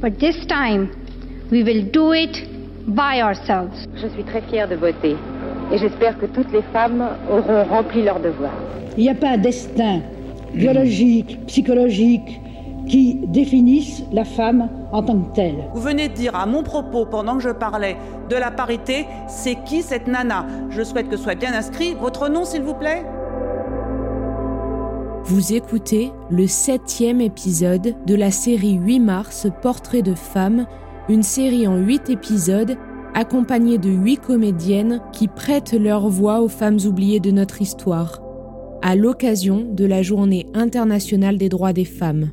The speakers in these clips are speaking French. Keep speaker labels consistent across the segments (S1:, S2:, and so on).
S1: But this time, we will do it by ourselves.
S2: Je suis très fière de voter et j'espère que toutes les femmes auront rempli leur devoir.
S3: Il n'y a pas un destin biologique, psychologique qui définisse la femme en tant que telle.
S4: Vous venez de dire à mon propos, pendant que je parlais de la parité, c'est qui cette nana? Je souhaite que soit bien inscrit votre nom, s'il vous plaît.
S5: Vous écoutez le septième épisode de la série 8 mars Portrait de femmes, une série en 8 épisodes accompagnée de 8 comédiennes qui prêtent leur voix aux femmes oubliées de notre histoire, à l'occasion de la Journée internationale des droits des femmes.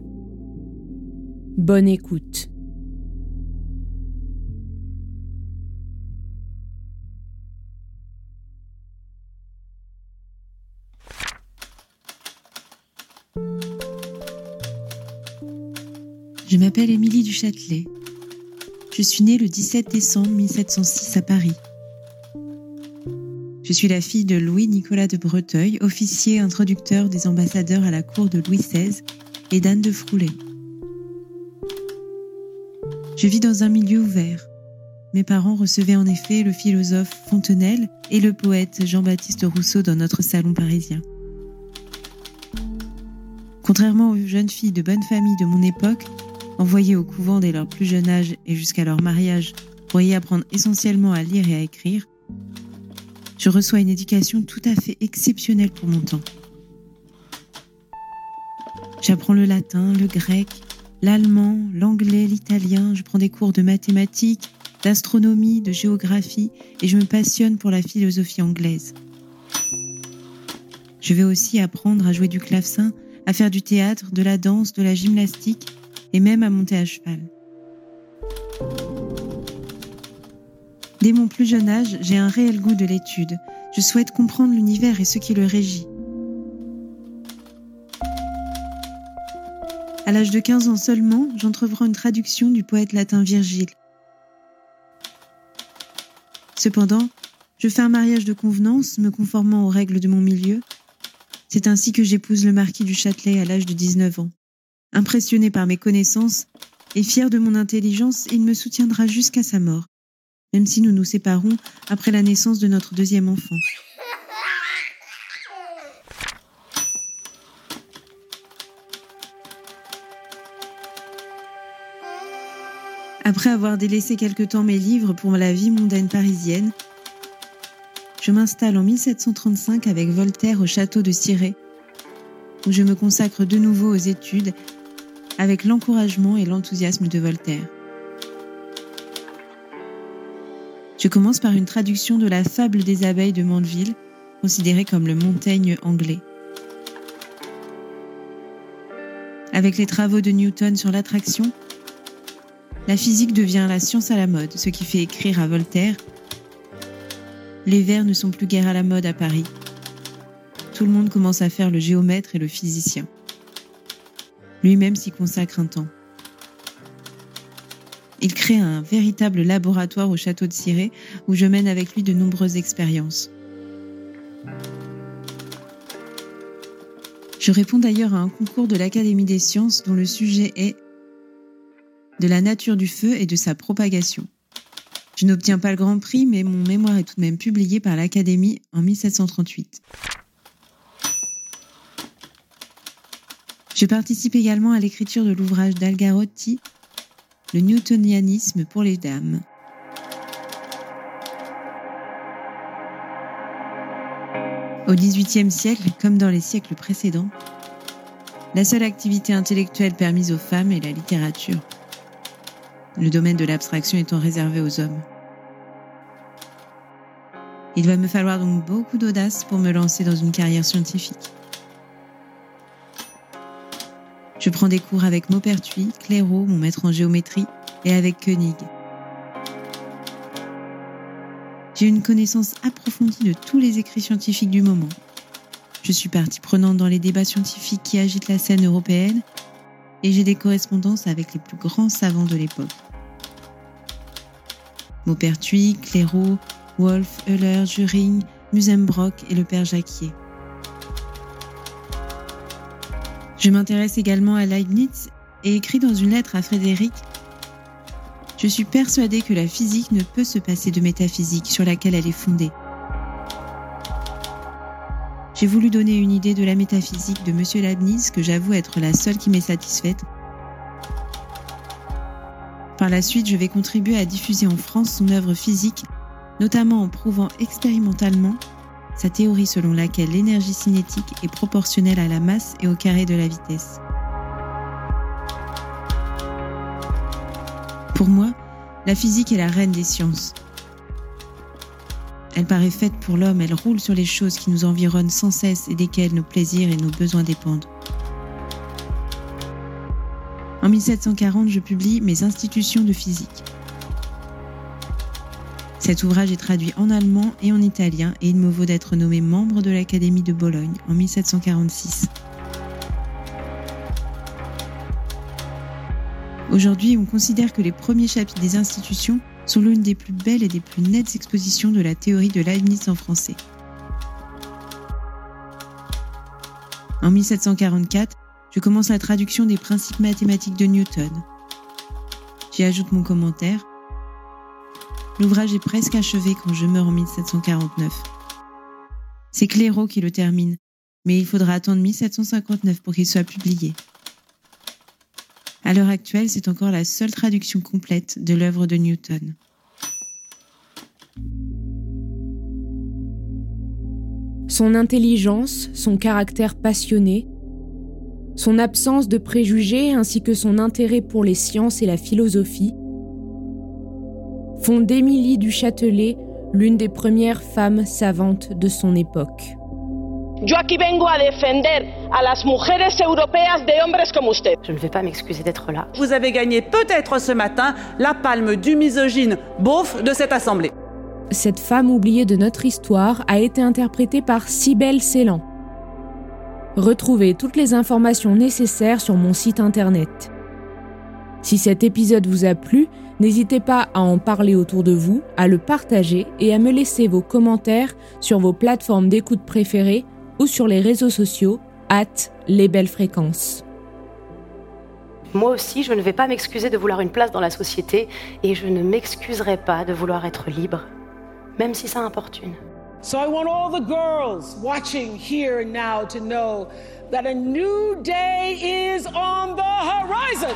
S5: Bonne écoute.
S6: Je m'appelle Émilie du Châtelet. Je suis née le 17 décembre 1706 à Paris. Je suis la fille de Louis-Nicolas de Breteuil, officier introducteur des ambassadeurs à la cour de Louis XVI, et d'Anne de Froulet. Je vis dans un milieu ouvert. Mes parents recevaient en effet le philosophe Fontenelle et le poète Jean-Baptiste Rousseau dans notre salon parisien. Contrairement aux jeunes filles de bonne famille de mon époque, envoyées au couvent dès leur plus jeune âge et jusqu'à leur mariage pour y apprendre essentiellement à lire et à écrire, je reçois une éducation tout à fait exceptionnelle pour mon temps. J'apprends le latin, le grec, l'allemand, l'anglais, l'italien, je prends des cours de mathématiques, d'astronomie, de géographie et je me passionne pour la philosophie anglaise. Je vais aussi apprendre à jouer du clavecin, à faire du théâtre, de la danse, de la gymnastique et même à monter à cheval. Dès mon plus jeune âge, j'ai un réel goût de l'étude. Je souhaite comprendre l'univers et ce qui le régit. À l'âge de 15 ans seulement, j'entreprends une traduction du poète latin Virgile. Cependant, je fais un mariage de convenance, me conformant aux règles de mon milieu. C'est ainsi que j'épouse le marquis du Châtelet à l'âge de 19 ans. Impressionné par mes connaissances et fier de mon intelligence, il me soutiendra jusqu'à sa mort, même si nous nous séparons après la naissance de notre deuxième enfant. Après avoir délaissé quelque temps mes livres pour la vie mondaine parisienne, je m'installe en 1735 avec Voltaire au château de Cirey, où je me consacre de nouveau aux études avec l'encouragement et l'enthousiasme de Voltaire. Je commence par une traduction de la fable des abeilles de Mandeville, considérée comme le Montaigne anglais. Avec les travaux de Newton sur l'attraction, la physique devient la science à la mode, ce qui fait écrire à Voltaire Les vers ne sont plus guère à la mode à Paris. Tout le monde commence à faire le géomètre et le physicien. Lui-même s'y consacre un temps. Il crée un véritable laboratoire au château de Cirey où je mène avec lui de nombreuses expériences. Je réponds d'ailleurs à un concours de l'Académie des sciences dont le sujet est de la nature du feu et de sa propagation. Je n'obtiens pas le grand prix, mais mon mémoire est tout de même publié par l'Académie en 1738. Je participe également à l'écriture de l'ouvrage d'Algarotti, Le Newtonianisme pour les dames. Au XVIIIe siècle, comme dans les siècles précédents, la seule activité intellectuelle permise aux femmes est la littérature, le domaine de l'abstraction étant réservé aux hommes. Il va me falloir donc beaucoup d'audace pour me lancer dans une carrière scientifique. Je prends des cours avec Maupertuis, Clairaut, mon maître en géométrie, et avec Koenig. J'ai une connaissance approfondie de tous les écrits scientifiques du moment. Je suis partie prenante dans les débats scientifiques qui agitent la scène européenne et j'ai des correspondances avec les plus grands savants de l'époque. Maupertuis, Clairaut, Wolf, Euler, Juring, Musembrock et le père Jacquier. Je m'intéresse également à Leibniz et écris dans une lettre à Frédéric je suis persuadée que la physique ne peut se passer de métaphysique sur laquelle elle est fondée. J'ai voulu donner une idée de la métaphysique de M. Leibniz que j'avoue être la seule qui m'est satisfaite. Par la suite, je vais contribuer à diffuser en France son œuvre physique, notamment en prouvant expérimentalement sa théorie selon laquelle l'énergie cinétique est proportionnelle à la masse et au carré de la vitesse. Pour moi, la physique est la reine des sciences. Elle paraît faite pour l'homme, elle roule sur les choses qui nous environnent sans cesse et desquelles nos plaisirs et nos besoins dépendent. En 1740, je publie Mes institutions de physique. Cet ouvrage est traduit en allemand et en italien et il me vaut d'être nommé membre de l'Académie de Bologne en 1746. Aujourd'hui, on considère que les premiers chapitres des institutions sont l'une des plus belles et des plus nettes expositions de la théorie de Leibniz en français. En 1744, je commence la traduction des principes mathématiques de Newton. J'y ajoute mon commentaire. L'ouvrage est presque achevé quand je meurs en 1749. C'est Clairaut qui le termine, mais il faudra attendre 1759 pour qu'il soit publié. À l'heure actuelle, c'est encore la seule traduction complète de l'œuvre de Newton.
S5: Son intelligence, son caractère passionné, son absence de préjugés ainsi que son intérêt pour les sciences et la philosophie font d'Émilie du Châtelet l'une des premières femmes savantes de son époque.
S7: Yo aquí vengo a defender a las mujeres europeas de hombres como usted.
S8: Je ne vais pas m'excuser d'être là.
S4: Vous avez gagné peut-être ce matin la palme du misogyne beauf de cette assemblée.
S5: Cette femme oubliée de notre histoire a été interprétée par Cybelle Ceylan. Retrouvez toutes les informations nécessaires sur mon site internet. Si cet épisode vous a plu, n'hésitez pas à en parler autour de vous, à le partager et à me laisser vos commentaires sur vos plateformes d'écoute préférées ou sur les réseaux sociaux, at les belles fréquences.
S8: Moi aussi, je ne vais pas m'excuser de vouloir une place dans la société et je ne m'excuserai pas de vouloir être libre, même si ça importune.
S9: So I want all the girls watching here and now to know that a new day is on the horizon.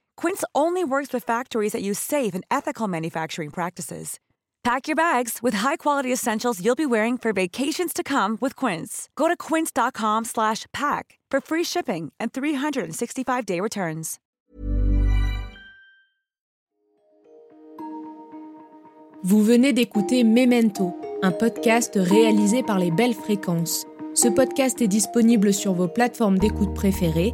S10: Quince only works with factories that use safe and ethical manufacturing practices. Pack your bags with high-quality essentials you'll be wearing for vacations to come with Quince. Go to quince.com/pack for free shipping and 365-day returns.
S5: Vous venez d'écouter Memento, un podcast réalisé par les Belles Fréquences. Ce podcast est disponible sur vos plateformes d'écoute préférées